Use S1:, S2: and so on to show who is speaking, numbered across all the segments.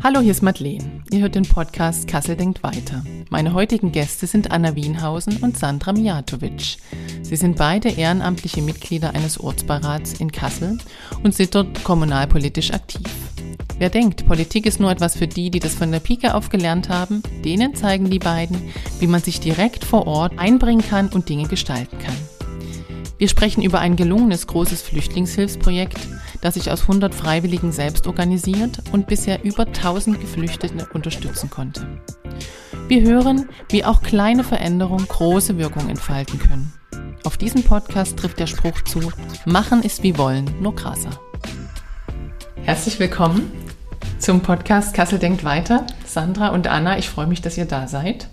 S1: Hallo, hier ist Madeleine. Ihr hört den Podcast Kassel denkt weiter. Meine heutigen Gäste sind Anna Wienhausen und Sandra Mijatovic. Sie sind beide ehrenamtliche Mitglieder eines Ortsbeirats in Kassel und sind dort kommunalpolitisch aktiv. Wer denkt, Politik ist nur etwas für die, die das von der Pike auf gelernt haben, denen zeigen die beiden, wie man sich direkt vor Ort einbringen kann und Dinge gestalten kann. Wir sprechen über ein gelungenes großes Flüchtlingshilfsprojekt, das sich aus 100 Freiwilligen selbst organisiert und bisher über 1000 Geflüchtete unterstützen konnte. Wir hören, wie auch kleine Veränderungen große Wirkung entfalten können. Auf diesen Podcast trifft der Spruch zu, machen ist wie wollen, nur krasser. Herzlich willkommen zum Podcast Kassel denkt weiter. Sandra und Anna, ich freue mich, dass ihr da seid.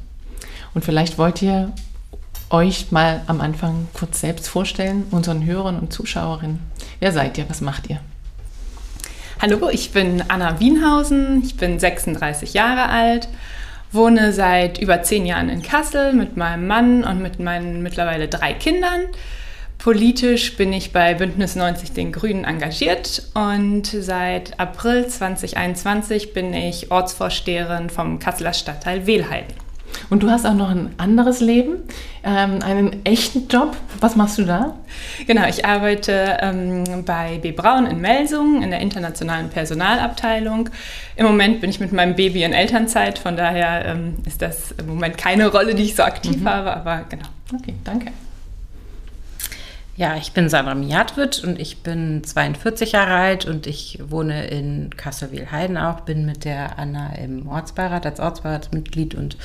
S1: Und vielleicht wollt ihr euch mal am Anfang kurz selbst vorstellen, unseren Hörern und Zuschauerinnen. Wer seid ihr? Was macht ihr?
S2: Hallo, ich bin Anna Wienhausen, ich bin 36 Jahre alt, wohne seit über zehn Jahren in Kassel mit meinem Mann und mit meinen mittlerweile drei Kindern. Politisch bin ich bei Bündnis 90 den Grünen engagiert und seit April 2021 bin ich Ortsvorsteherin vom Kasseler Stadtteil Wehlheiden.
S1: Und du hast auch noch ein anderes Leben, ähm, einen echten Job. Was machst du da?
S2: Genau, ich arbeite ähm, bei B. Braun in Melsungen in der internationalen Personalabteilung. Im Moment bin ich mit meinem Baby in Elternzeit, von daher ähm, ist das im Moment keine Rolle, die ich so aktiv mhm. habe, aber genau.
S1: Okay, danke.
S3: Ja, ich bin Sandra Mijatwitsch und ich bin 42 Jahre alt und ich wohne in Kassel-Wielheiden auch, bin mit der Anna im Ortsbeirat als Ortsbeiratsmitglied und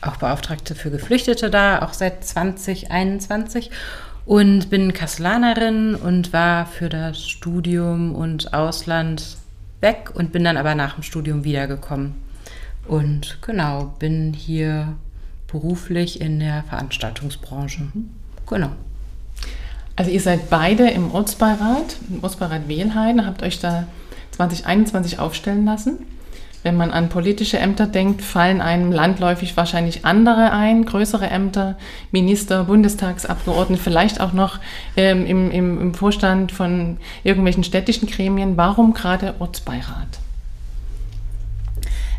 S3: auch Beauftragte für Geflüchtete da, auch seit 2021 und bin Kasselanerin und war für das Studium und Ausland weg und bin dann aber nach dem Studium wiedergekommen. Und genau, bin hier beruflich in der Veranstaltungsbranche. Genau.
S1: Also ihr seid beide im Ortsbeirat, im Ortsbeirat Wehlheiden, habt euch da 2021 aufstellen lassen. Wenn man an politische Ämter denkt, fallen einem landläufig wahrscheinlich andere ein, größere Ämter, Minister, Bundestagsabgeordnete, vielleicht auch noch ähm, im, im, im Vorstand von irgendwelchen städtischen Gremien. Warum gerade Ortsbeirat?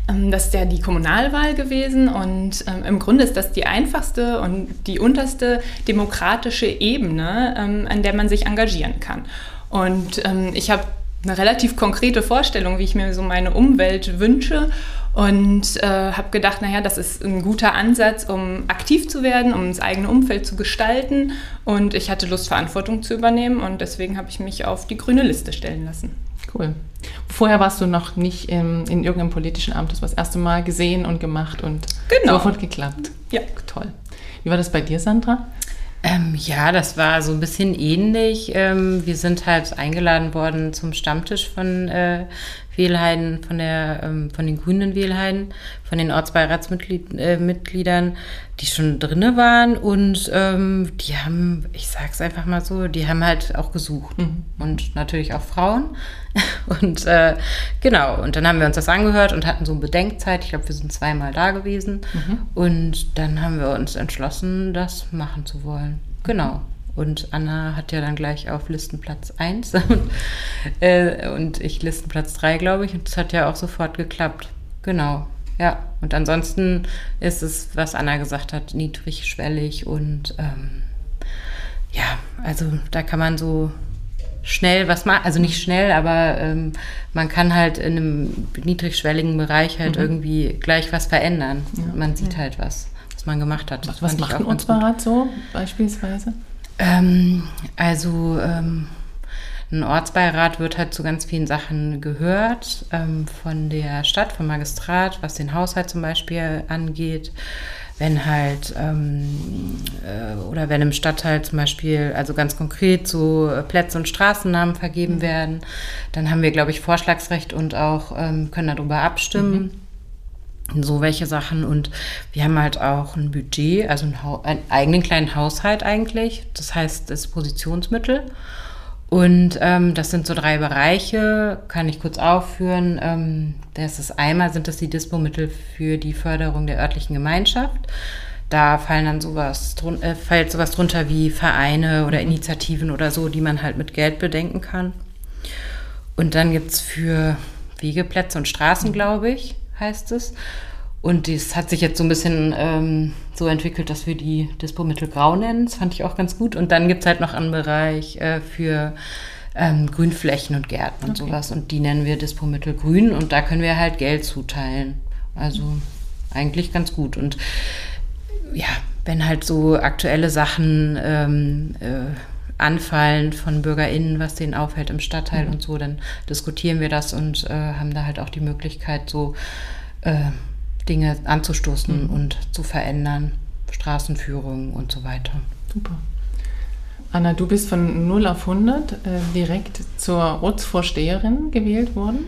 S2: Ähm, das ist ja die Kommunalwahl gewesen und ähm, im Grunde ist das die einfachste und die unterste demokratische Ebene, ähm, an der man sich engagieren kann. Und ähm, ich habe eine relativ konkrete Vorstellung, wie ich mir so meine Umwelt wünsche und äh, habe gedacht, naja, das ist ein guter Ansatz, um aktiv zu werden, um das eigene Umfeld zu gestalten und ich hatte Lust, Verantwortung zu übernehmen und deswegen habe ich mich auf die grüne Liste stellen lassen.
S1: Cool. Vorher warst du noch nicht in, in irgendeinem politischen Amt. Das war das erste Mal gesehen und gemacht und genau. sofort geklappt. Ja. Toll. Wie war das bei dir, Sandra?
S3: Ähm, ja, das war so ein bisschen ähnlich. Ähm, wir sind halt eingeladen worden zum Stammtisch von äh, Wählheiden, von, der, ähm, von den grünen Wählheiden, von den Ortsbeiratsmitgliedern, äh, die schon drinne waren und ähm, die haben, ich sag's einfach mal so, die haben halt auch gesucht mhm. und natürlich auch Frauen und äh, genau, und dann haben wir uns das angehört und hatten so eine Bedenkzeit, ich glaube, wir sind zweimal da gewesen mhm. und dann haben wir uns entschlossen, das machen zu wollen. Genau. Und Anna hat ja dann gleich auf Listenplatz 1 und, äh, und ich Listenplatz 3, glaube ich. Und das hat ja auch sofort geklappt. Genau. Ja. Und ansonsten ist es, was Anna gesagt hat, niedrigschwellig und ähm, ja, also da kann man so schnell was machen, also nicht schnell, aber ähm, man kann halt in einem niedrigschwelligen Bereich halt mhm. irgendwie gleich was verändern. Ja. Man sieht ja. halt was, was man gemacht hat.
S1: Das was macht ein Ortsbeirat so beispielsweise?
S3: Ähm, also ähm, ein Ortsbeirat wird halt zu ganz vielen Sachen gehört, ähm, von der Stadt, vom Magistrat, was den Haushalt zum Beispiel angeht. Wenn halt, ähm, äh, oder wenn im Stadtteil zum Beispiel, also ganz konkret so Plätze und Straßennamen vergeben mhm. werden, dann haben wir, glaube ich, Vorschlagsrecht und auch ähm, können darüber abstimmen. Mhm so welche Sachen. Und wir haben halt auch ein Budget, also einen, einen, eigenen kleinen Haushalt eigentlich. Das heißt, das Positionsmittel. Und ähm, das sind so drei Bereiche, kann ich kurz aufführen. Ähm, das ist einmal sind das die Dispo-Mittel für die Förderung der örtlichen Gemeinschaft. Da fallen dann sowas, äh, fällt sowas drunter wie Vereine oder Initiativen oder so, die man halt mit Geld bedenken kann. Und dann gibt es für Wegeplätze und Straßen, glaube ich, heißt es. Und das hat sich jetzt so ein bisschen ähm, so entwickelt, dass wir die Dispo-Mittel grau nennen. Das fand ich auch ganz gut. Und dann gibt es halt noch einen Bereich äh, für ähm, Grünflächen und Gärten und okay. sowas. Und die nennen wir Dispo-Mittel grün. Und da können wir halt Geld zuteilen. Also eigentlich ganz gut. Und ja, wenn halt so aktuelle Sachen ähm, äh, anfallen von BürgerInnen, was denen auffällt im Stadtteil mhm. und so, dann diskutieren wir das und äh, haben da halt auch die Möglichkeit, so äh, Dinge anzustoßen mhm. und zu verändern, Straßenführung und so weiter.
S1: Super. Anna, du bist von 0 auf 100 äh, direkt zur Ortsvorsteherin gewählt worden.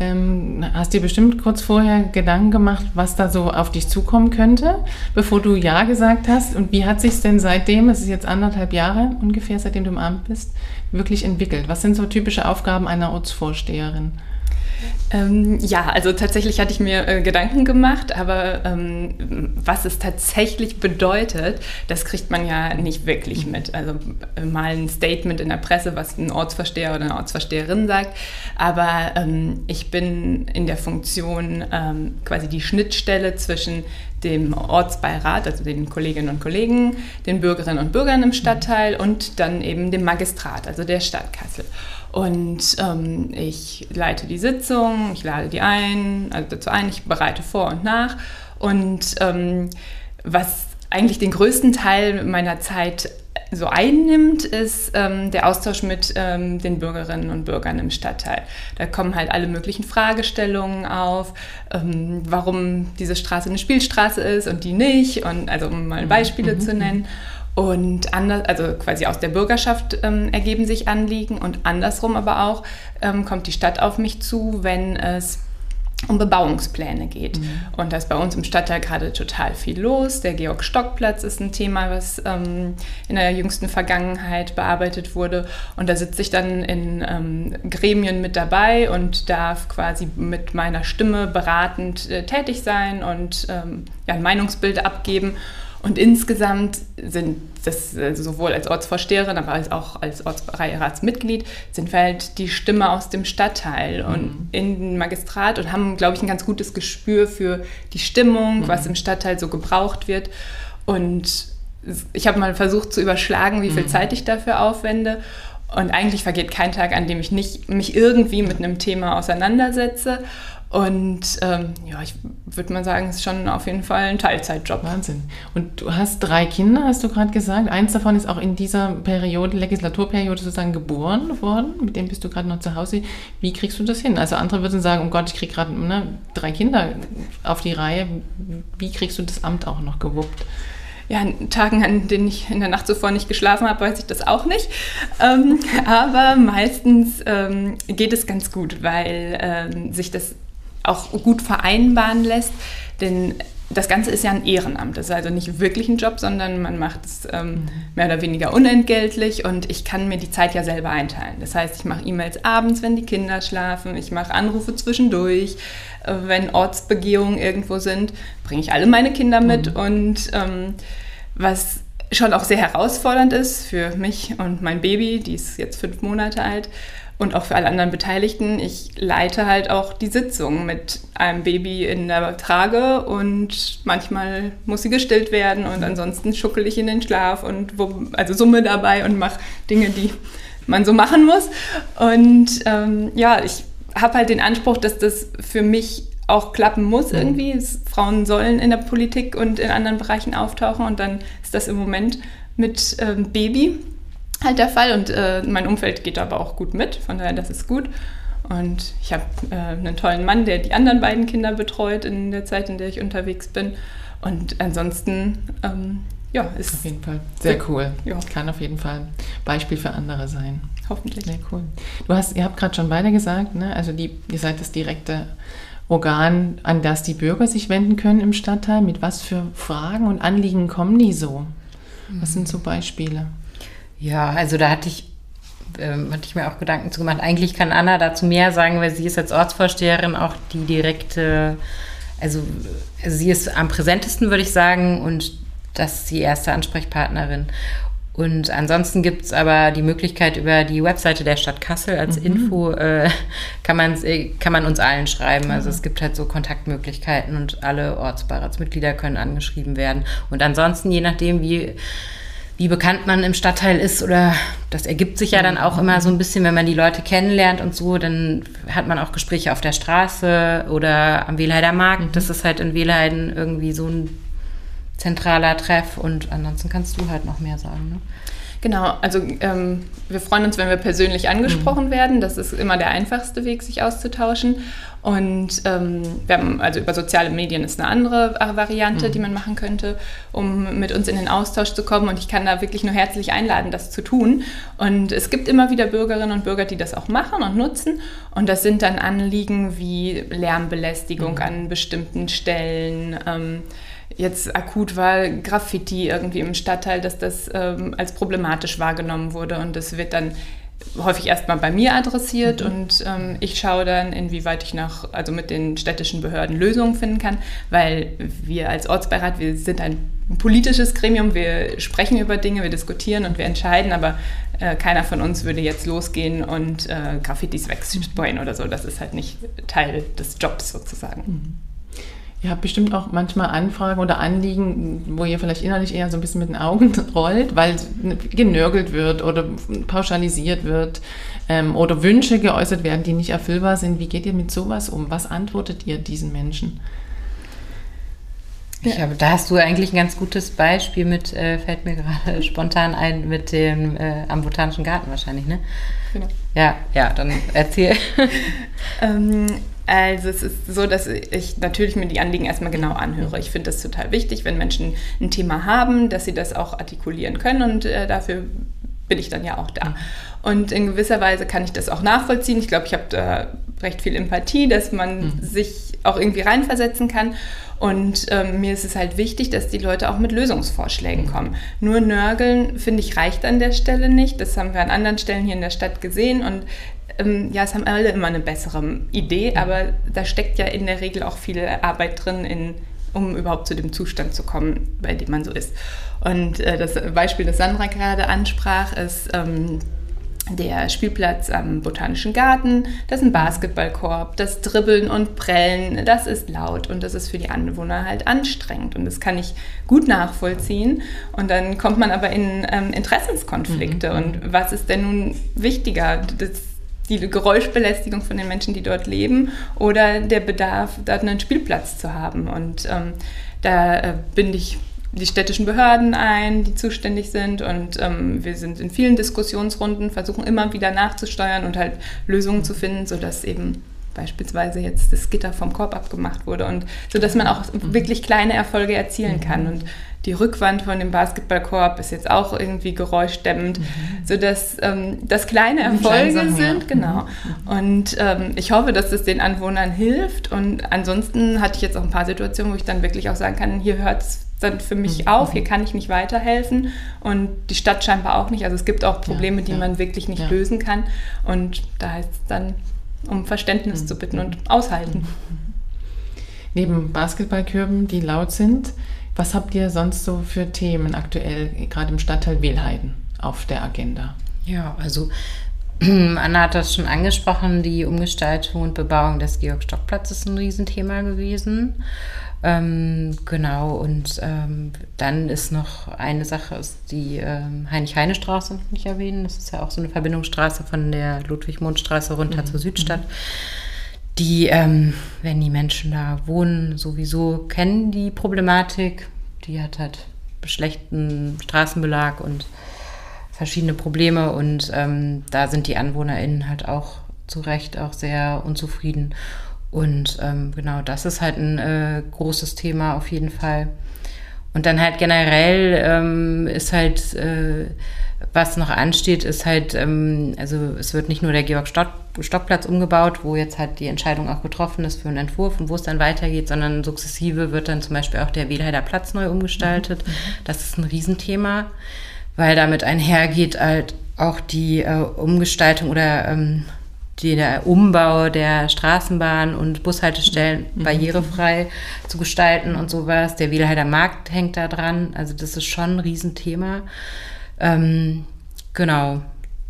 S1: Ähm, hast dir bestimmt kurz vorher Gedanken gemacht, was da so auf dich zukommen könnte, bevor du Ja gesagt hast? Und wie hat sich denn seitdem, es ist jetzt anderthalb Jahre ungefähr, seitdem du im Amt bist, wirklich entwickelt? Was sind so typische Aufgaben einer Ortsvorsteherin?
S2: Ähm, ja, also tatsächlich hatte ich mir äh, Gedanken gemacht, aber ähm, was es tatsächlich bedeutet, das kriegt man ja nicht wirklich mit. Also äh, mal ein Statement in der Presse, was ein Ortsversteher oder eine Ortsversteherin sagt, aber ähm, ich bin in der Funktion ähm, quasi die Schnittstelle zwischen dem Ortsbeirat, also den Kolleginnen und Kollegen, den Bürgerinnen und Bürgern im Stadtteil und dann eben dem Magistrat, also der Stadt Kassel. Und ähm, ich leite die Sitzung, ich lade die ein, also dazu ein, ich bereite vor und nach. Und ähm, was eigentlich den größten Teil meiner Zeit so einnimmt, ist ähm, der Austausch mit ähm, den Bürgerinnen und Bürgern im Stadtteil. Da kommen halt alle möglichen Fragestellungen auf, ähm, warum diese Straße eine Spielstraße ist und die nicht, und also um mal Beispiele mhm. zu nennen. Und anders, also quasi aus der Bürgerschaft ähm, ergeben sich Anliegen und andersrum aber auch ähm, kommt die Stadt auf mich zu, wenn es um Bebauungspläne geht. Mhm. Und da ist bei uns im Stadtteil gerade total viel los. Der Georg-Stock-Platz ist ein Thema, was ähm, in der jüngsten Vergangenheit bearbeitet wurde. Und da sitze ich dann in ähm, Gremien mit dabei und darf quasi mit meiner Stimme beratend äh, tätig sein und ähm, ja, ein Meinungsbild abgeben. Und insgesamt sind das also sowohl als Ortsvorsteherin, aber auch als Ortsbeiratsmitglied, sind wir halt die Stimme aus dem Stadtteil mhm. und in Magistrat und haben, glaube ich, ein ganz gutes Gespür für die Stimmung, mhm. was im Stadtteil so gebraucht wird. Und ich habe mal versucht zu überschlagen, wie viel mhm. Zeit ich dafür aufwende. Und eigentlich vergeht kein Tag, an dem ich nicht mich irgendwie mit einem Thema auseinandersetze. Und ähm, ja, ich würde mal sagen, es ist schon auf jeden Fall ein Teilzeitjob.
S1: Wahnsinn. Und du hast drei Kinder, hast du gerade gesagt. Eins davon ist auch in dieser Periode, Legislaturperiode sozusagen geboren worden. Mit dem bist du gerade noch zu Hause. Wie kriegst du das hin? Also andere würden sagen, oh Gott, ich kriege gerade ne, drei Kinder auf die Reihe. Wie kriegst du das Amt auch noch gewuppt?
S2: Ja, an Tagen, an denen ich in der Nacht zuvor nicht geschlafen habe, weiß ich das auch nicht. Ähm, aber meistens ähm, geht es ganz gut, weil ähm, sich das auch gut vereinbaren lässt. Denn das Ganze ist ja ein Ehrenamt. Das ist also nicht wirklich ein Job, sondern man macht es ähm, mhm. mehr oder weniger unentgeltlich und ich kann mir die Zeit ja selber einteilen. Das heißt, ich mache E-Mails abends, wenn die Kinder schlafen, ich mache Anrufe zwischendurch, äh, wenn Ortsbegehungen irgendwo sind, bringe ich alle meine Kinder mit mhm. und ähm, was schon auch sehr herausfordernd ist für mich und mein Baby, die ist jetzt fünf Monate alt, und auch für alle anderen Beteiligten. Ich leite halt auch die Sitzung mit einem Baby in der Trage und manchmal muss sie gestillt werden und ansonsten schuckel ich in den Schlaf und wo, also summe dabei und mache Dinge, die man so machen muss. Und ähm, ja, ich habe halt den Anspruch, dass das für mich auch klappen muss mhm. irgendwie. Frauen sollen in der Politik und in anderen Bereichen auftauchen und dann ist das im Moment mit ähm, Baby halt der Fall und äh, mein Umfeld geht aber auch gut mit, von daher das ist gut. Und ich habe äh, einen tollen Mann, der die anderen beiden Kinder betreut in der Zeit, in der ich unterwegs bin. Und ansonsten, ähm, ja, ist.
S1: Auf jeden Fall. Sehr cool. Ja. Kann auf jeden Fall Beispiel für andere sein.
S2: Hoffentlich.
S1: Sehr cool. Du hast, ihr habt gerade schon beide gesagt, ne? also die, ihr seid das direkte Organ, an das die Bürger sich wenden können im Stadtteil. Mit was für Fragen und Anliegen kommen die so? Was sind so Beispiele?
S3: Ja, also da hatte ich, ähm, hatte ich mir auch Gedanken zu gemacht. Eigentlich kann Anna dazu mehr sagen, weil sie ist als Ortsvorsteherin auch die direkte, also, also sie ist am präsentesten, würde ich sagen, und das ist die erste Ansprechpartnerin. Und ansonsten gibt es aber die Möglichkeit über die Webseite der Stadt Kassel als mhm. Info äh, kann, man, äh, kann man uns allen schreiben. Also es gibt halt so Kontaktmöglichkeiten und alle Ortsbeiratsmitglieder können angeschrieben werden. Und ansonsten, je nachdem, wie wie bekannt man im Stadtteil ist oder das ergibt sich ja dann auch immer so ein bisschen, wenn man die Leute kennenlernt und so, dann hat man auch Gespräche auf der Straße oder am Wehlheider Markt. Mhm. Das ist halt in Wehlheiden irgendwie so ein zentraler Treff und ansonsten kannst du halt noch mehr sagen. Ne?
S2: Genau, also ähm, wir freuen uns, wenn wir persönlich angesprochen mhm. werden. Das ist immer der einfachste Weg, sich auszutauschen. Und ähm, wir haben, also über soziale Medien ist eine andere Variante, mhm. die man machen könnte, um mit uns in den Austausch zu kommen. Und ich kann da wirklich nur herzlich einladen, das zu tun. Und es gibt immer wieder Bürgerinnen und Bürger, die das auch machen und nutzen. Und das sind dann Anliegen wie Lärmbelästigung mhm. an bestimmten Stellen. Ähm, jetzt akut war Graffiti irgendwie im Stadtteil, dass das ähm, als problematisch wahrgenommen wurde und das wird dann häufig erstmal bei mir adressiert mhm. und ähm, ich schaue dann, inwieweit ich noch, also mit den städtischen Behörden Lösungen finden kann, weil wir als Ortsbeirat, wir sind ein politisches Gremium, wir sprechen über Dinge, wir diskutieren und wir entscheiden, aber äh, keiner von uns würde jetzt losgehen und äh, Graffitis wegsprayen oder so. Das ist halt nicht Teil des Jobs sozusagen. Mhm.
S1: Ihr habt bestimmt auch manchmal Anfragen oder Anliegen, wo ihr vielleicht innerlich eher so ein bisschen mit den Augen rollt, weil genörgelt wird oder pauschalisiert wird ähm, oder Wünsche geäußert werden, die nicht erfüllbar sind. Wie geht ihr mit sowas um? Was antwortet ihr diesen Menschen?
S3: Ich habe, da hast du eigentlich ein ganz gutes Beispiel mit, äh, fällt mir gerade spontan ein, mit dem äh, am Botanischen Garten wahrscheinlich, ne? Genau. Ja, ja, dann erzähl.
S2: ähm, also es ist so, dass ich natürlich mir die Anliegen erstmal genau anhöre. Ich finde das total wichtig, wenn Menschen ein Thema haben, dass sie das auch artikulieren können und äh, dafür bin ich dann ja auch da. Und in gewisser Weise kann ich das auch nachvollziehen. Ich glaube, ich habe da recht viel Empathie, dass man mhm. sich auch irgendwie reinversetzen kann. Und ähm, mir ist es halt wichtig, dass die Leute auch mit Lösungsvorschlägen kommen. Nur nörgeln, finde ich, reicht an der Stelle nicht. Das haben wir an anderen Stellen hier in der Stadt gesehen. Und ähm, ja, es haben alle immer eine bessere Idee, aber da steckt ja in der Regel auch viel Arbeit drin, in, um überhaupt zu dem Zustand zu kommen, bei dem man so ist. Und äh, das Beispiel, das Sandra gerade ansprach, ist ähm, der Spielplatz am Botanischen Garten, das ist ein Basketballkorb, das Dribbeln und Prellen, das ist laut und das ist für die Anwohner halt anstrengend und das kann ich gut nachvollziehen und dann kommt man aber in ähm, Interessenskonflikte mhm. und was ist denn nun wichtiger? Das, die Geräuschbelästigung von den Menschen, die dort leben, oder der Bedarf, dort einen Spielplatz zu haben. Und ähm, da äh, binde ich die städtischen Behörden ein, die zuständig sind. Und ähm, wir sind in vielen Diskussionsrunden, versuchen immer wieder nachzusteuern und halt Lösungen zu finden, sodass eben beispielsweise jetzt das Gitter vom Korb abgemacht wurde und so dass man auch wirklich kleine Erfolge erzielen kann und die Rückwand von dem Basketballkorb ist jetzt auch irgendwie geräuschdämmend, mhm. sodass ähm, das kleine Erfolge sind, ja. genau. Mhm. Und ähm, ich hoffe, dass es den Anwohnern hilft. Und ansonsten hatte ich jetzt auch ein paar Situationen, wo ich dann wirklich auch sagen kann, hier hört es dann für mich mhm. auf, hier kann ich nicht weiterhelfen und die Stadt scheinbar auch nicht. Also es gibt auch Probleme, ja, die ja. man wirklich nicht lösen kann. Und da heißt es dann, um Verständnis mhm. zu bitten und aushalten. Mhm.
S1: Neben Basketballkörben, die laut sind, was habt ihr sonst so für Themen aktuell, gerade im Stadtteil Wehlheiden, auf der Agenda?
S3: Ja, also Anna hat das schon angesprochen, die Umgestaltung und Bebauung des Georg-Stock-Platzes ist ein Riesenthema gewesen. Ähm, genau, und ähm, dann ist noch eine Sache, ist die ähm, Heinrich-Heine-Straße nicht erwähnen. Das ist ja auch so eine Verbindungsstraße von der Ludwig-Mond-Straße runter mhm. zur Südstadt. Mhm die, ähm, wenn die Menschen da wohnen, sowieso kennen die Problematik. Die hat halt schlechten Straßenbelag und verschiedene Probleme und ähm, da sind die AnwohnerInnen halt auch zu Recht auch sehr unzufrieden. Und ähm, genau, das ist halt ein äh, großes Thema auf jeden Fall. Und dann halt generell ähm, ist halt, äh, was noch ansteht, ist halt, ähm, also es wird nicht nur der Georg-Stock-Platz umgebaut, wo jetzt halt die Entscheidung auch getroffen ist für einen Entwurf und wo es dann weitergeht, sondern sukzessive wird dann zum Beispiel auch der Wehlheider Platz neu umgestaltet. Mhm. Das ist ein Riesenthema, weil damit einhergeht halt auch die äh, Umgestaltung oder ähm, der Umbau der Straßenbahn und Bushaltestellen mhm. barrierefrei zu gestalten und sowas. Der Wielheider Markt hängt da dran. Also das ist schon ein Riesenthema. Ähm, genau,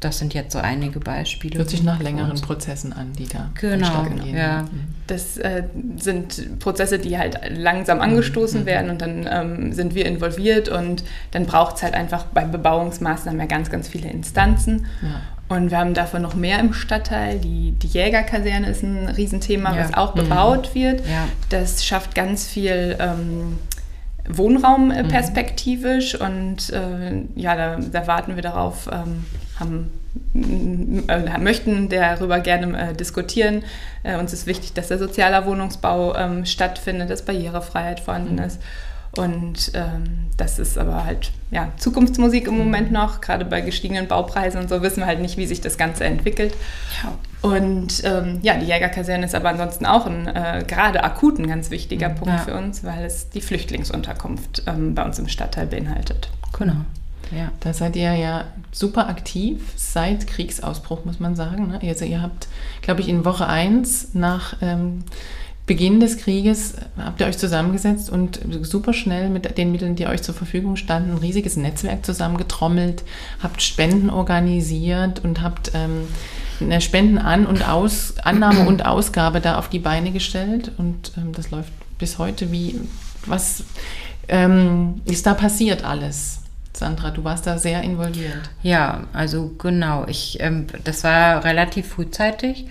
S3: das sind jetzt so einige Beispiele.
S1: Hört sich nach längeren Prozessen an, die da
S3: genau, gehen. Ja.
S2: Das äh, sind Prozesse, die halt langsam angestoßen mhm. werden und dann ähm, sind wir involviert und dann braucht es halt einfach bei Bebauungsmaßnahmen ja ganz, ganz viele Instanzen. Ja. Und wir haben davon noch mehr im Stadtteil. Die, die Jägerkaserne ist ein Riesenthema, ja. was auch bebaut mhm. wird. Ja. Das schafft ganz viel ähm, Wohnraum äh, mhm. perspektivisch mhm. und äh, ja, da, da, warten wir darauf, ähm, haben, äh, möchten darüber gerne äh, diskutieren. Äh, uns ist wichtig, dass der sozialer Wohnungsbau ähm, stattfindet, dass Barrierefreiheit vorhanden mhm. ist. Und ähm, das ist aber halt ja, Zukunftsmusik im Moment mhm. noch. Gerade bei gestiegenen Baupreisen und so wissen wir halt nicht, wie sich das Ganze entwickelt. Ja. Und ähm, ja, die Jägerkaserne ist aber ansonsten auch ein äh, gerade akut ein ganz wichtiger mhm. Punkt ja. für uns, weil es die Flüchtlingsunterkunft ähm, bei uns im Stadtteil beinhaltet.
S1: Genau. Ja. Da seid ihr ja super aktiv seit Kriegsausbruch, muss man sagen. Ne? Also ihr habt, glaube ich, in Woche 1 nach ähm, Beginn des Krieges habt ihr euch zusammengesetzt und super schnell mit den Mitteln, die euch zur Verfügung standen, ein riesiges Netzwerk zusammengetrommelt, habt Spenden organisiert und habt ähm, eine Spendenan- und Aus Annahme und Ausgabe da auf die Beine gestellt. Und ähm, das läuft bis heute. Wie, was ähm, ist da passiert alles? Sandra, du warst da sehr involviert.
S3: Ja, also genau. Ich, ähm, das war relativ frühzeitig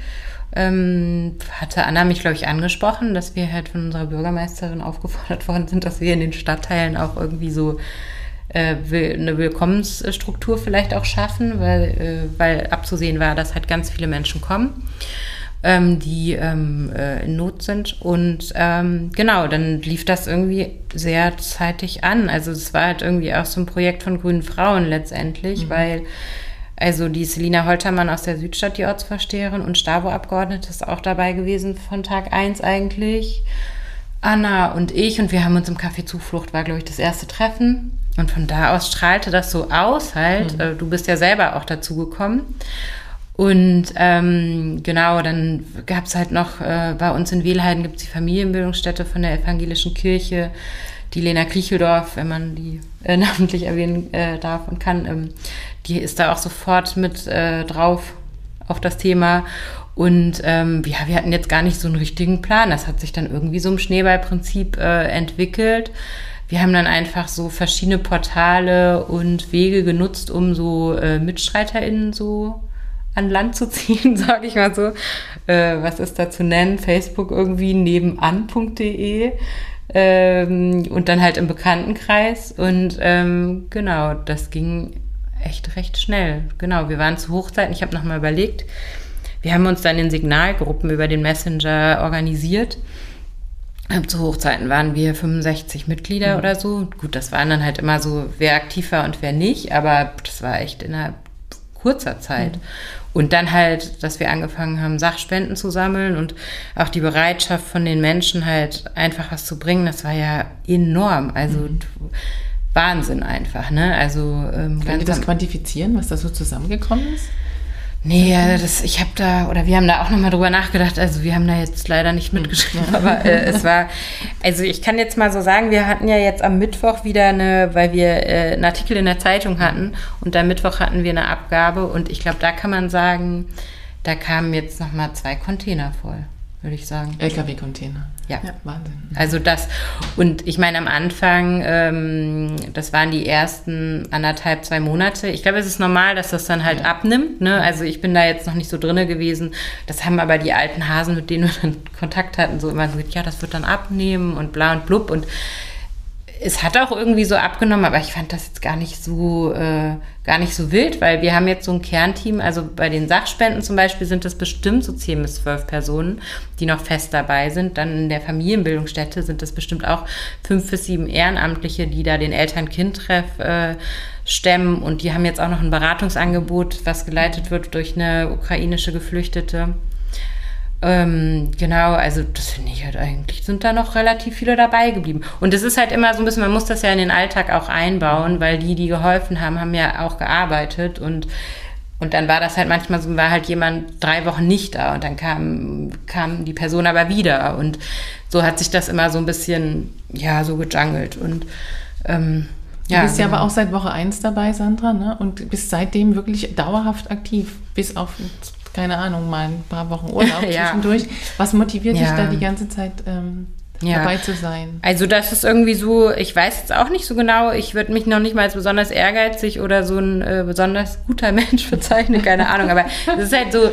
S3: ähm, hatte Anna mich, glaube ich, angesprochen, dass wir halt von unserer Bürgermeisterin aufgefordert worden sind, dass wir in den Stadtteilen auch irgendwie so äh, eine Willkommensstruktur vielleicht auch schaffen, weil, äh, weil abzusehen war, dass halt ganz viele Menschen kommen, ähm, die ähm, äh, in Not sind. Und ähm, genau, dann lief das irgendwie sehr zeitig an. Also es war halt irgendwie auch so ein Projekt von grünen Frauen letztendlich, mhm. weil also die Selina Holtermann aus der Südstadt, die Ortsvorsteherin und Stabo-Abgeordnete ist auch dabei gewesen von Tag 1 eigentlich. Anna und ich und wir haben uns im Café Zuflucht, war glaube ich das erste Treffen. Und von da aus strahlte das so aus halt. Mhm. Äh, du bist ja selber auch dazu gekommen. Und ähm, genau, dann gab es halt noch, äh, bei uns in Wehlheiden gibt es die Familienbildungsstätte von der evangelischen Kirche, die Lena Kriecheldorf, wenn man die äh, namentlich erwähnen äh, darf und kann. Ähm, die ist da auch sofort mit äh, drauf auf das Thema. Und ähm, ja, wir hatten jetzt gar nicht so einen richtigen Plan. Das hat sich dann irgendwie so im Schneeballprinzip äh, entwickelt. Wir haben dann einfach so verschiedene Portale und Wege genutzt, um so äh, MitstreiterInnen so an Land zu ziehen, sage ich mal so. Äh, was ist da zu nennen? Facebook irgendwie nebenan.de ähm, und dann halt im Bekanntenkreis. Und ähm, genau, das ging echt recht schnell. Genau, wir waren zu Hochzeiten. Ich habe nochmal überlegt. Wir haben uns dann in Signalgruppen über den Messenger organisiert. Zu Hochzeiten waren wir 65 Mitglieder mhm. oder so. Gut, das waren dann halt immer so, wer aktiv war und wer nicht, aber das war echt innerhalb kurzer Zeit. Mhm. Und dann halt, dass wir angefangen haben, Sachspenden zu sammeln und auch die Bereitschaft von den Menschen halt einfach was zu bringen, das war ja enorm. Also mhm. Wahnsinn einfach, ne? Also
S1: ähm, Könnt ihr das quantifizieren, was da so zusammengekommen ist?
S3: Nee, das, ich habe da, oder wir haben da auch nochmal drüber nachgedacht. Also wir haben da jetzt leider nicht hm, mitgeschrieben, aber äh, es war, also ich kann jetzt mal so sagen, wir hatten ja jetzt am Mittwoch wieder eine, weil wir äh, einen Artikel in der Zeitung hatten und am Mittwoch hatten wir eine Abgabe und ich glaube, da kann man sagen, da kamen jetzt nochmal zwei Container voll würde ich sagen.
S1: LKW-Container.
S3: Ja. ja. Wahnsinn. Also das, und ich meine am Anfang, ähm, das waren die ersten anderthalb, zwei Monate. Ich glaube, es ist normal, dass das dann halt ja. abnimmt. Ne? Also ich bin da jetzt noch nicht so drinne gewesen. Das haben aber die alten Hasen, mit denen wir dann Kontakt hatten, so immer gesagt, ja, das wird dann abnehmen und bla und blub. Und es hat auch irgendwie so abgenommen, aber ich fand das jetzt gar nicht so äh, gar nicht so wild, weil wir haben jetzt so ein Kernteam, also bei den Sachspenden zum Beispiel sind das bestimmt so 10 bis 12 Personen, die noch fest dabei sind. Dann in der Familienbildungsstätte sind das bestimmt auch fünf bis sieben Ehrenamtliche, die da den Eltern-Kind-Treff äh, stemmen und die haben jetzt auch noch ein Beratungsangebot, was geleitet wird durch eine ukrainische Geflüchtete. Ähm, genau, also das finde ich halt eigentlich, sind da noch relativ viele dabei geblieben. Und es ist halt immer so ein bisschen, man muss das ja in den Alltag auch einbauen, weil die, die geholfen haben, haben ja auch gearbeitet und und dann war das halt manchmal so, war halt jemand drei Wochen nicht da und dann kam, kam die Person aber wieder. Und so hat sich das immer so ein bisschen, ja, so gejungelt. Und ähm,
S1: Du ja, bist ja genau. aber auch seit Woche 1 dabei, Sandra, ne? und bist seitdem wirklich dauerhaft aktiv, bis auf, keine Ahnung, mal ein paar Wochen Urlaub ja. zwischendurch. Was motiviert dich da die ganze Zeit ähm, ja. dabei zu sein?
S3: Also das ist irgendwie so, ich weiß jetzt auch nicht so genau, ich würde mich noch nicht mal als besonders ehrgeizig oder so ein äh, besonders guter Mensch bezeichnen, keine Ahnung, aber es ist halt so,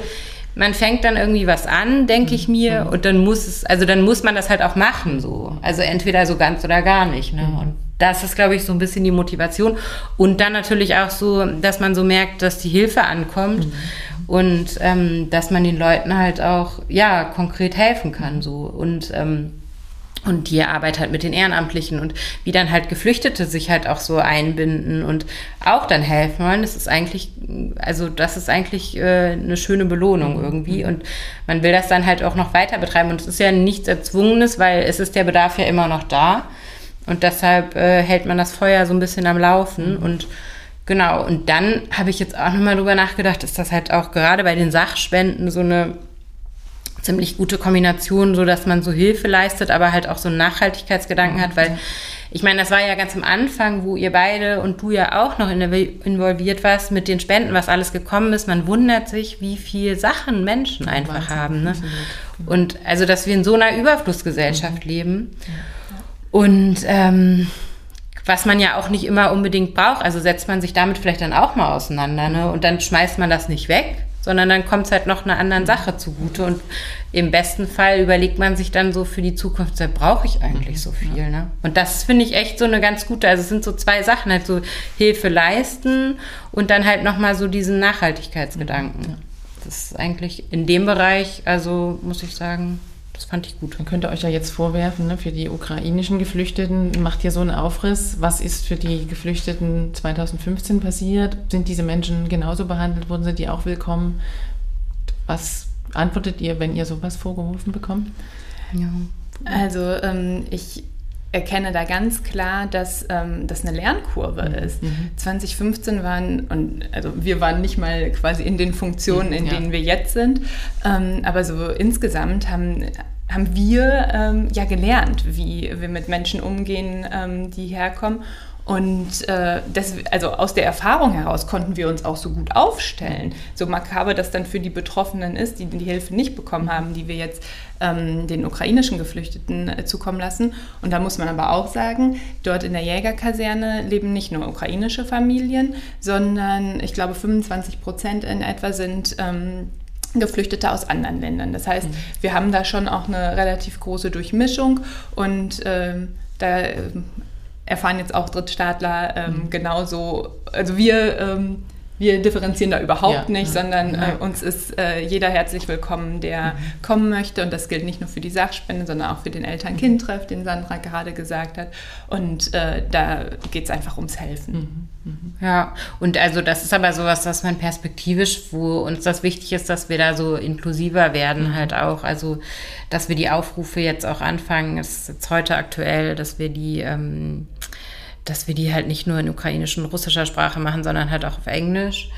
S3: man fängt dann irgendwie was an, denke ich mir, mhm. und dann muss es, also dann muss man das halt auch machen, so. Also entweder so ganz oder gar nicht. Ne? Mhm. Das ist, glaube ich, so ein bisschen die Motivation. Und dann natürlich auch so, dass man so merkt, dass die Hilfe ankommt mhm. und ähm, dass man den Leuten halt auch, ja, konkret helfen kann, so. Und ähm, und die Arbeit halt mit den Ehrenamtlichen und wie dann halt Geflüchtete sich halt auch so einbinden und auch dann helfen wollen, das ist eigentlich, also das ist eigentlich äh, eine schöne Belohnung mhm. irgendwie und man will das dann halt auch noch weiter betreiben und es ist ja nichts Erzwungenes, weil es ist der Bedarf ja immer noch da und deshalb äh, hält man das Feuer so ein bisschen am Laufen mhm. und genau und dann habe ich jetzt auch nochmal drüber nachgedacht, ist das halt auch gerade bei den Sachspenden so eine ziemlich gute Kombination, so dass man so Hilfe leistet, aber halt auch so einen Nachhaltigkeitsgedanken hat, weil ich meine, das war ja ganz am Anfang, wo ihr beide und du ja auch noch involviert warst mit den Spenden, was alles gekommen ist. Man wundert sich, wie viel Sachen Menschen einfach Wahnsinn, haben. Ne? Und also, dass wir in so einer Überflussgesellschaft mhm. leben. Und ähm, was man ja auch nicht immer unbedingt braucht. Also setzt man sich damit vielleicht dann auch mal auseinander. Ne? Und dann schmeißt man das nicht weg, sondern dann kommt es halt noch einer anderen Sache zugute. Und im besten Fall überlegt man sich dann so für die Zukunft, da brauche ich eigentlich so viel. Ne? Und das finde ich echt so eine ganz gute, also es sind so zwei Sachen, halt so Hilfe leisten und dann halt nochmal so diesen Nachhaltigkeitsgedanken. Das ist eigentlich in dem Bereich, also muss ich sagen, das fand ich gut.
S1: Man könnte euch ja jetzt vorwerfen, ne, für die ukrainischen Geflüchteten, macht ihr so einen Aufriss. Was ist für die Geflüchteten 2015 passiert? Sind diese Menschen genauso behandelt worden? Sind die auch willkommen? Was antwortet ihr, wenn ihr sowas vorgeworfen bekommt?
S2: Ja. Also ähm, ich erkenne da ganz klar, dass ähm, das eine Lernkurve mhm. ist. Mhm. 2015 waren, und also wir waren nicht mal quasi in den Funktionen, in ja. denen wir jetzt sind, ähm, aber so insgesamt haben haben wir ähm, ja gelernt, wie wir mit Menschen umgehen, ähm, die herkommen. Und äh, das, also aus der Erfahrung heraus konnten wir uns auch so gut aufstellen. So makaber das dann für die Betroffenen ist, die die Hilfe nicht bekommen haben, die wir jetzt ähm, den ukrainischen Geflüchteten äh, zukommen lassen. Und da muss man aber auch sagen, dort in der Jägerkaserne leben nicht nur ukrainische Familien, sondern ich glaube 25 Prozent in etwa sind ähm, Geflüchtete aus anderen Ländern. Das heißt, mhm. wir haben da schon auch eine relativ große Durchmischung und ähm, da ähm, erfahren jetzt auch Drittstaatler ähm, mhm. genauso, also wir ähm, wir differenzieren da überhaupt ja, nicht, sondern. Äh, uns ist äh, jeder herzlich willkommen, der mhm. kommen möchte. Und das gilt nicht nur für die Sachspende, sondern auch für den Eltern-Kind-Treff, den Sandra gerade gesagt hat. Und äh, da geht es einfach ums Helfen.
S3: Mhm. Mhm. Ja, und also das ist aber sowas, was man perspektivisch, wo uns das wichtig ist, dass wir da so inklusiver werden, mhm. halt auch. Also, dass wir die Aufrufe jetzt auch anfangen, ist jetzt heute aktuell, dass wir die. Ähm, dass wir die halt nicht nur in ukrainischer und russischer Sprache machen, sondern halt auch auf Englisch.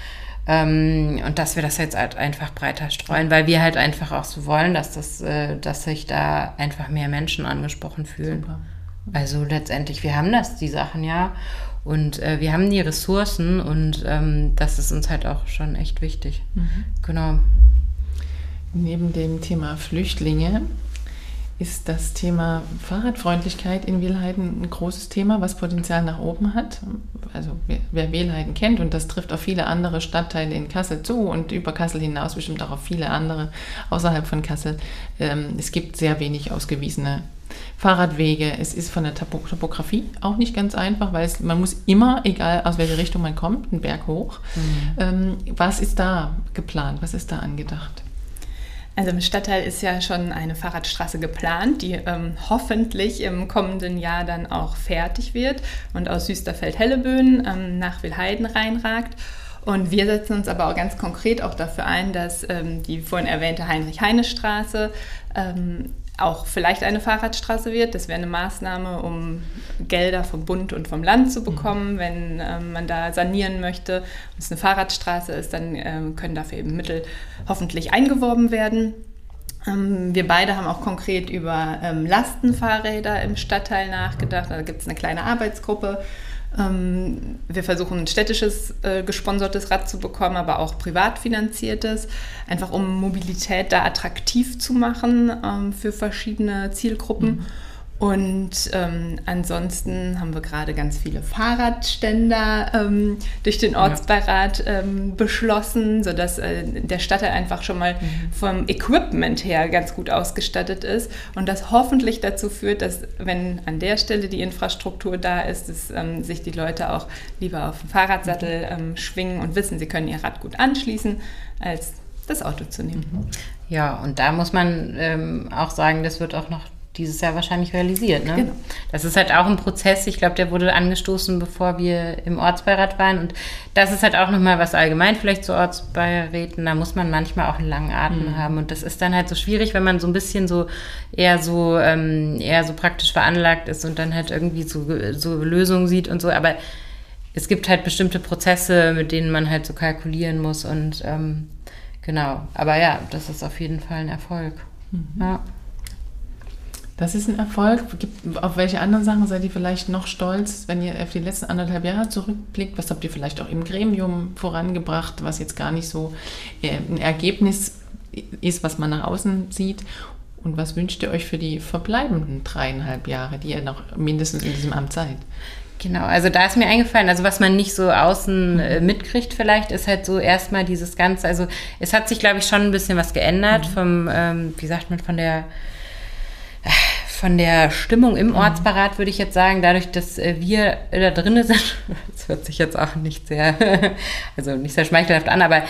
S3: Ähm, und dass wir das jetzt halt einfach breiter streuen, weil wir halt einfach auch so wollen, dass das, äh, dass sich da einfach mehr Menschen angesprochen fühlen. Super. Also letztendlich, wir haben das, die Sachen ja. Und äh, wir haben die Ressourcen und ähm, das ist uns halt auch schon echt wichtig. Mhm. Genau.
S1: Neben dem Thema Flüchtlinge ist das Thema Fahrradfreundlichkeit in Wehlheiden ein großes Thema, was Potenzial nach oben hat. Also wer, wer Wehlheiden kennt, und das trifft auf viele andere Stadtteile in Kassel zu und über Kassel hinaus bestimmt auch auf viele andere außerhalb von Kassel. Ähm, es gibt sehr wenig ausgewiesene Fahrradwege. Es ist von der Topografie auch nicht ganz einfach, weil es, man muss immer, egal aus welcher Richtung man kommt, einen Berg hoch. Mhm. Ähm, was ist da geplant? Was ist da angedacht?
S2: Also im Stadtteil ist ja schon eine Fahrradstraße geplant, die ähm, hoffentlich im kommenden Jahr dann auch fertig wird und aus Süsterfeld-Helleböen ähm, nach Wilheiden reinragt. Und wir setzen uns aber auch ganz konkret auch dafür ein, dass ähm, die vorhin erwähnte Heinrich-Heine-Straße ähm, auch vielleicht eine Fahrradstraße wird. Das wäre eine Maßnahme, um Gelder vom Bund und vom Land zu bekommen. Mhm. Wenn ähm, man da sanieren möchte und es eine Fahrradstraße ist, dann ähm, können dafür eben Mittel hoffentlich eingeworben werden. Ähm, wir beide haben auch konkret über ähm, Lastenfahrräder im Stadtteil nachgedacht. Da gibt es eine kleine Arbeitsgruppe Ähm, wir versuchen ein städtisches äh, gesponsertes Rad zu bekommen, aber auch privat finanziertes, einfach um Mobilität da attraktiv zu machen ähm, für verschiedene Zielgruppen. Mhm. Und ähm, ansonsten haben wir gerade ganz viele Fahrradständer ähm, durch den Ortsbeirat ähm, beschlossen, sodass äh, der Stadtteil einfach schon mal mhm. vom Equipment her ganz gut ausgestattet ist und das hoffentlich dazu führt, dass wenn an der Stelle die Infrastruktur da ist, dass ähm, sich die Leute auch lieber auf den Fahrradsattel mhm. ähm, schwingen und wissen, sie können ihr Rad gut anschließen, als das Auto zu nehmen. Mhm.
S3: Ja, und da muss man ähm, auch sagen, das wird auch noch dieses Jahr wahrscheinlich realisiert. Ne? Genau. Das ist halt auch ein Prozess, ich glaube, der wurde angestoßen, bevor wir im Ortsbeirat waren. Und das ist halt auch nochmal was allgemein vielleicht zu Ortsbeiräten. Da muss man manchmal auch einen langen Atem mhm. haben. Und das ist dann halt so schwierig, wenn man so ein bisschen so eher so, ähm, eher so praktisch veranlagt ist und dann halt irgendwie so, so Lösungen sieht und so. Aber es gibt halt bestimmte Prozesse, mit denen man halt so kalkulieren muss. Und ähm, genau. Aber ja, das ist auf jeden Fall ein Erfolg. Mhm. Ja.
S1: Das ist ein Erfolg. Auf welche anderen Sachen seid ihr vielleicht noch stolz, wenn ihr auf die letzten anderthalb Jahre zurückblickt? Was habt ihr vielleicht auch im Gremium vorangebracht, was jetzt gar nicht so äh, ein Ergebnis ist, was man nach außen sieht? Und was wünscht ihr euch für die verbleibenden dreieinhalb Jahre, die ihr noch mindestens in diesem Amt seid?
S3: Genau, also da ist mir eingefallen, also was man nicht so außen äh, mitkriegt vielleicht, ist halt so erstmal dieses Ganze, also es hat sich, glaube ich, schon ein bisschen was geändert mhm. vom, ähm, wie sagt man, von der von der Stimmung im mhm. Ortsparat würde ich jetzt sagen, dadurch, dass äh, wir da drinnen sind, das hört sich jetzt auch nicht sehr, also nicht sehr schmeichelhaft an, aber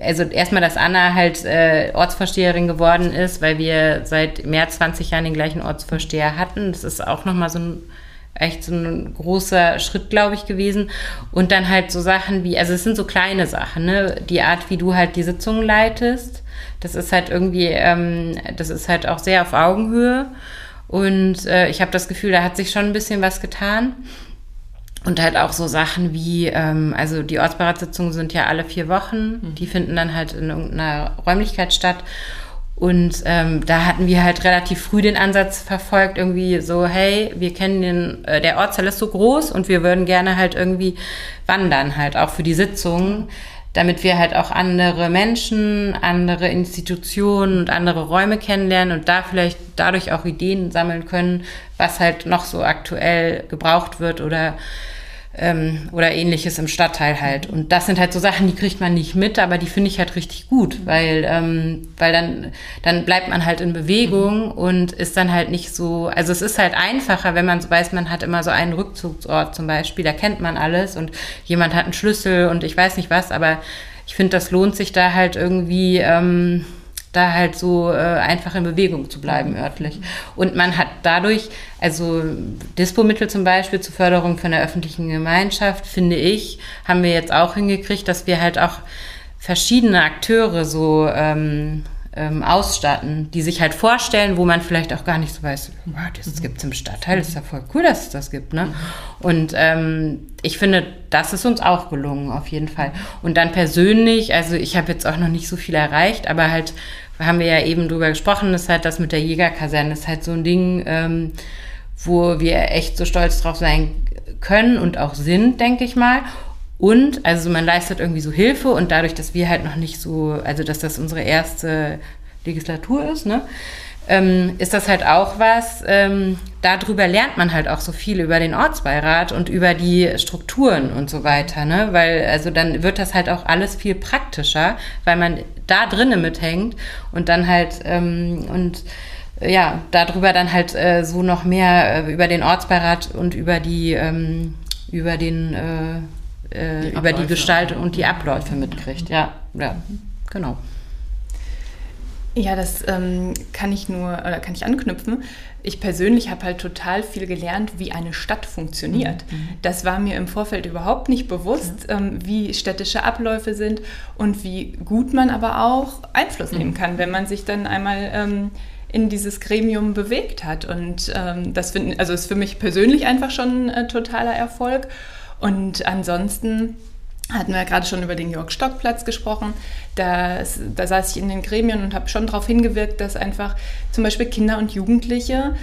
S3: also erstmal, dass Anna halt äh, Ortsvorsteherin geworden ist, weil wir seit mehr als 20 Jahren den gleichen Ortsvorsteher hatten. Das ist auch nochmal so ein echt so ein großer Schritt, glaube ich, gewesen. Und dann halt so Sachen wie, also es sind so kleine Sachen, ne? Die Art, wie du halt die Sitzungen leitest, das ist halt irgendwie, ähm, das ist halt auch sehr auf Augenhöhe. Und äh, ich habe das Gefühl, da hat sich schon ein bisschen was getan. Und halt auch so Sachen wie, ähm, also die Ortsberatssitzungen sind ja alle vier Wochen, mhm. die finden dann halt in irgendeiner Räumlichkeit statt. Und ähm, da hatten wir halt relativ früh den Ansatz verfolgt, irgendwie so, hey, wir kennen den, äh, der Ortsteil ist so groß und wir würden gerne halt irgendwie wandern, halt auch für die Sitzungen damit wir halt auch andere Menschen, andere Institutionen und andere Räume kennenlernen und da vielleicht dadurch auch Ideen sammeln können, was halt noch so aktuell gebraucht wird oder ähm, oder ähnliches im Stadtteil halt. Und das sind halt so Sachen, die kriegt man nicht mit, aber die finde ich halt richtig gut, weil, ähm, weil dann, dann bleibt man halt in Bewegung und ist dann halt nicht so, also es ist halt einfacher, wenn man so weiß, man hat immer so einen Rückzugsort zum Beispiel, da kennt man alles und jemand hat einen Schlüssel und ich weiß nicht was, aber ich finde, das lohnt sich da halt irgendwie, ähm, da halt so äh, einfach in Bewegung zu bleiben örtlich. Und man hat dadurch, also Dispo-Mittel zum Beispiel zur Förderung von der öffentlichen Gemeinschaft, finde ich, haben wir jetzt auch hingekriegt, dass wir halt auch verschiedene Akteure so ähm, ähm, ausstatten, die sich halt vorstellen, wo man vielleicht auch gar nicht so weiß, das mhm. gibt es im Stadtteil, das ist ja voll cool, dass es das gibt. Ne? Mhm. Und ähm, ich finde, das ist uns auch gelungen, auf jeden Fall. Und dann persönlich, also ich habe jetzt auch noch nicht so viel erreicht, aber halt haben wir ja eben drüber gesprochen, ist halt das mit der Jägerkaserne, ist halt so ein Ding, ähm, wo wir echt so stolz drauf sein können und auch sind, denke ich mal. Und, also man leistet irgendwie so Hilfe und dadurch, dass wir halt noch nicht so, also dass das unsere erste Legislatur ist, ne, ähm, ist das halt auch was, ähm, darüber lernt man halt auch so viel über den Ortsbeirat und über die Strukturen und so weiter, ne? Weil, also dann wird das halt auch alles viel praktischer, weil man da drinnen mithängt und dann halt ähm, und ja, darüber dann halt äh, so noch mehr äh, über den Ortsbeirat und über die, ähm, über den, äh, äh, die über die Gestalt und die Abläufe mitkriegt. Ja, ja, genau.
S2: Ja, das ähm, kann ich nur oder kann ich anknüpfen. Ich persönlich habe halt total viel gelernt, wie eine Stadt funktioniert. Mhm. mhm. Das war mir im Vorfeld überhaupt nicht bewusst, ja. ähm, wie städtische Abläufe sind und wie gut man aber auch Einfluss mhm. nehmen kann, wenn man sich dann einmal ähm, in dieses Gremium bewegt hat. Und ähm, das find, also ist für mich persönlich einfach schon ein äh, totaler Erfolg. Und ansonsten hatten wir ja gerade schon über den Georg-Stock-Platz gesprochen. Da, da saß ich in den Gremien und habe schon darauf hingewirkt, dass einfach zum Beispiel Kinder und Jugendliche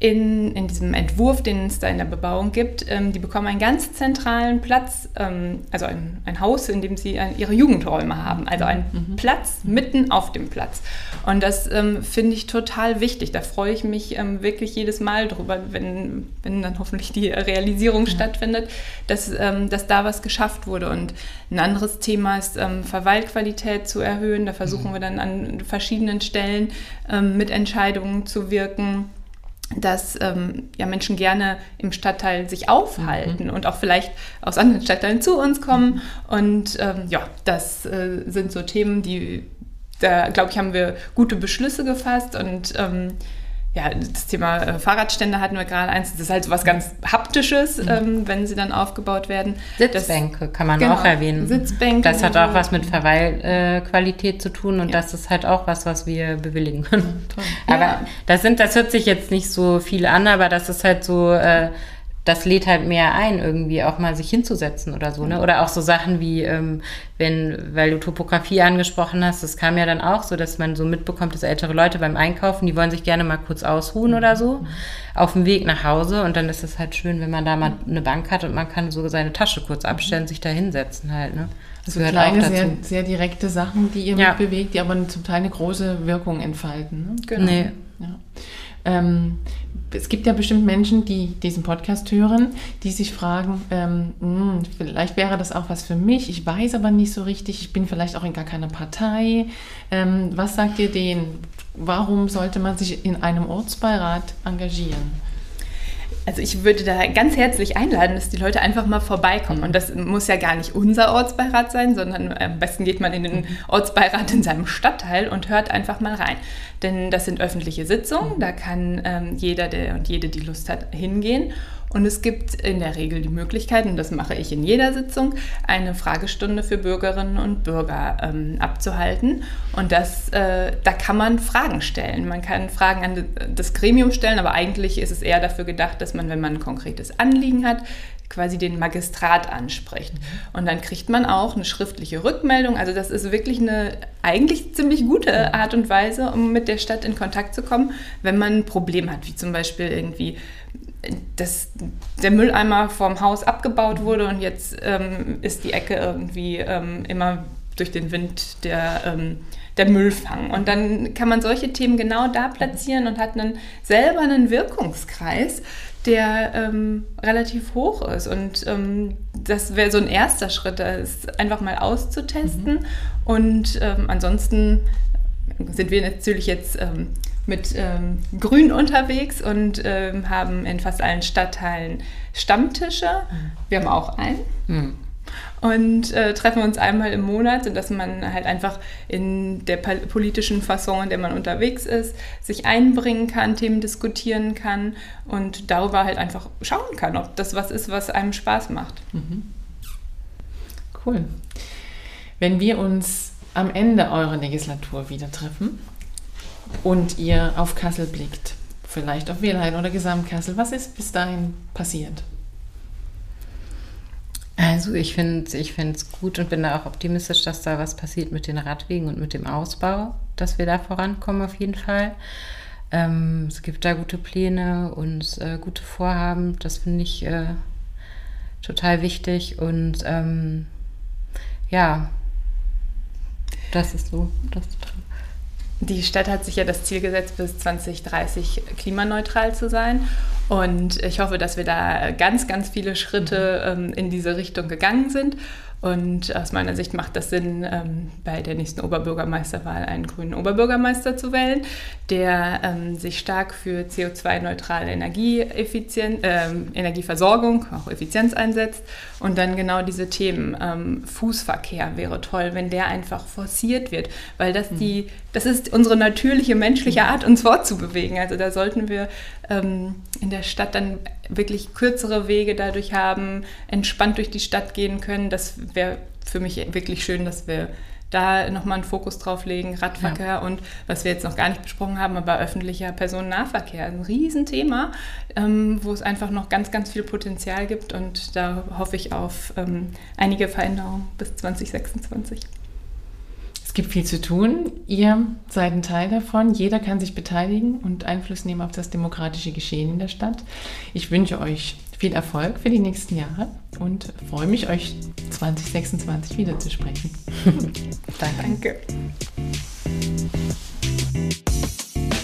S2: in, in diesem Entwurf, den es da in der Bebauung gibt, ähm, die bekommen einen ganz zentralen Platz, ähm, also ein, ein Haus, in dem sie ein, ihre Jugendräume haben, also einen mhm. Platz mitten auf dem Platz. Und das ähm, finde ich total wichtig. Da freue ich mich ähm, wirklich jedes Mal drüber, wenn, wenn dann hoffentlich die Realisierung ja. stattfindet, dass, ähm, dass da was geschafft wurde. Und ein anderes Thema ist, ähm, Verweilqualität zu erhöhen. Da versuchen mhm. wir dann an verschiedenen Stellen mit Entscheidungen zu wirken dass ähm, ja, Menschen gerne im Stadtteil sich aufhalten mhm. und auch vielleicht aus anderen Stadtteilen zu uns kommen. Mhm. Und ähm, ja, das äh, sind so Themen, die, da glaube ich, haben wir gute Beschlüsse gefasst und ähm, ja, das Thema äh, Fahrradstände hatten wir gerade eins. Das ist halt so was ganz Haptisches, mhm. ähm, wenn sie dann aufgebaut werden.
S3: Sitzbänke das, kann man genau, auch erwähnen. Sitzbänke. Das hat auch was mit Verweilqualität äh, zu tun und ja. das ist halt auch was, was wir bewilligen können. Ja, aber das sind, das hört sich jetzt nicht so viel an, aber das ist halt so. Äh, das lädt halt mehr ein, irgendwie auch mal sich hinzusetzen oder so, ne? Oder auch so Sachen wie, ähm, wenn, weil du Topografie angesprochen hast, das kam ja dann auch so, dass man so mitbekommt, dass ältere Leute beim Einkaufen, die wollen sich gerne mal kurz ausruhen oder so, auf dem Weg nach Hause und dann ist es halt schön, wenn man da mal eine Bank hat und man kann so seine Tasche kurz abstellen, sich da hinsetzen halt, ne?
S1: Das also kleine, sehr, sehr direkte Sachen, die ihr ja. mitbewegt, die aber zum Teil eine große Wirkung entfalten. Ne?
S3: Genau. Nee.
S1: Ja. Ähm, es gibt ja bestimmt Menschen, die diesen Podcast hören, die sich fragen, ähm, mh, hm, vielleicht wäre das auch was für mich, ich weiß aber nicht so richtig, ich bin vielleicht auch in gar keiner Partei. Ähm, was sagt ihr denen? Warum sollte man sich in einem Ortsbeirat engagieren?
S2: Also ich würde da ganz herzlich einladen, dass die Leute einfach mal vorbeikommen. Und das muss ja gar nicht unser Ortsbeirat sein, sondern am besten geht man in den Ortsbeirat in seinem Stadtteil und hört einfach mal rein. Denn das sind öffentliche Sitzungen, da kann ähm, jeder der und jede, die Lust hat, hingehen. Und es gibt in der Regel die Möglichkeit, und das mache ich in jeder Sitzung, eine Fragestunde für Bürgerinnen und Bürger ähm, abzuhalten. Und das, äh, da kann man Fragen stellen. Man kann Fragen an das Gremium stellen, aber eigentlich ist es eher dafür gedacht, dass man, wenn man ein konkretes Anliegen hat, quasi den Magistrat anspricht. Und dann kriegt man auch eine schriftliche Rückmeldung. Also das ist wirklich eine eigentlich ziemlich gute Art und Weise, um mit der Stadt in Kontakt zu kommen, wenn man ein Problem hat, wie zum Beispiel irgendwie dass der Mülleimer vom Haus abgebaut wurde und jetzt ähm, ist die Ecke irgendwie ähm, immer durch den Wind der, ähm, der Müllfang. Und dann kann man solche Themen genau da platzieren und hat einen, selber einen Wirkungskreis, der ähm, relativ hoch ist. Und ähm, das wäre so ein erster Schritt, das einfach mal auszutesten. Mhm. Und ähm, ansonsten sind wir natürlich jetzt mit ähm, Grün unterwegs und ähm, haben in fast allen Stadtteilen Stammtische. Mhm. Wir haben auch einen. Mhm. Und äh, treffen uns einmal im Monat, sodass man halt einfach in der politischen Fasson, in der man unterwegs ist, sich einbringen kann, Themen diskutieren kann und darüber halt einfach schauen kann, ob das was ist, was einem Spaß macht. Mhm.
S1: Cool. Wenn wir uns am Ende eurer Legislatur wieder treffen, und ihr auf Kassel blickt, vielleicht auf Wehlheim oder Gesamtkassel, was ist bis dahin passiert?
S3: Also ich finde es gut und bin da auch optimistisch, dass da was passiert mit den Radwegen und mit dem Ausbau, dass wir da vorankommen auf jeden Fall. Ähm, es gibt da gute Pläne und äh, gute Vorhaben, das finde ich äh, total wichtig und ähm, ja, das ist so das drin.
S2: Die Stadt hat sich ja das Ziel gesetzt, bis 2030 klimaneutral zu sein. Und ich hoffe, dass wir da ganz, ganz viele Schritte ähm, in diese Richtung gegangen sind. Und aus meiner Sicht macht das Sinn, ähm, bei der nächsten Oberbürgermeisterwahl einen grünen Oberbürgermeister zu wählen, der ähm, sich stark für CO2-neutrale Energieeffizien ähm, Energieversorgung, auch Effizienz einsetzt. Und dann genau diese Themen. Ähm, Fußverkehr wäre toll, wenn der einfach forciert wird, weil das hm. die, das ist unsere natürliche menschliche Art, uns fortzubewegen. Also da sollten wir ähm, in der Stadt dann wirklich kürzere Wege dadurch haben, entspannt durch die Stadt gehen können. Das wäre für mich wirklich schön, dass wir da nochmal einen Fokus drauf legen, Radverkehr ja. und was wir jetzt noch gar nicht besprochen haben, aber öffentlicher Personennahverkehr. Ein Riesenthema, ähm, wo es einfach noch ganz, ganz viel Potenzial gibt und da hoffe ich auf ähm, einige Veränderungen bis 2026
S1: gibt viel zu tun. Ihr seid ein Teil davon. Jeder kann sich beteiligen und Einfluss nehmen auf das demokratische Geschehen in der Stadt. Ich wünsche euch viel Erfolg für die nächsten Jahre und freue mich, euch 2026 wiederzusprechen.
S2: Danke.
S4: Thank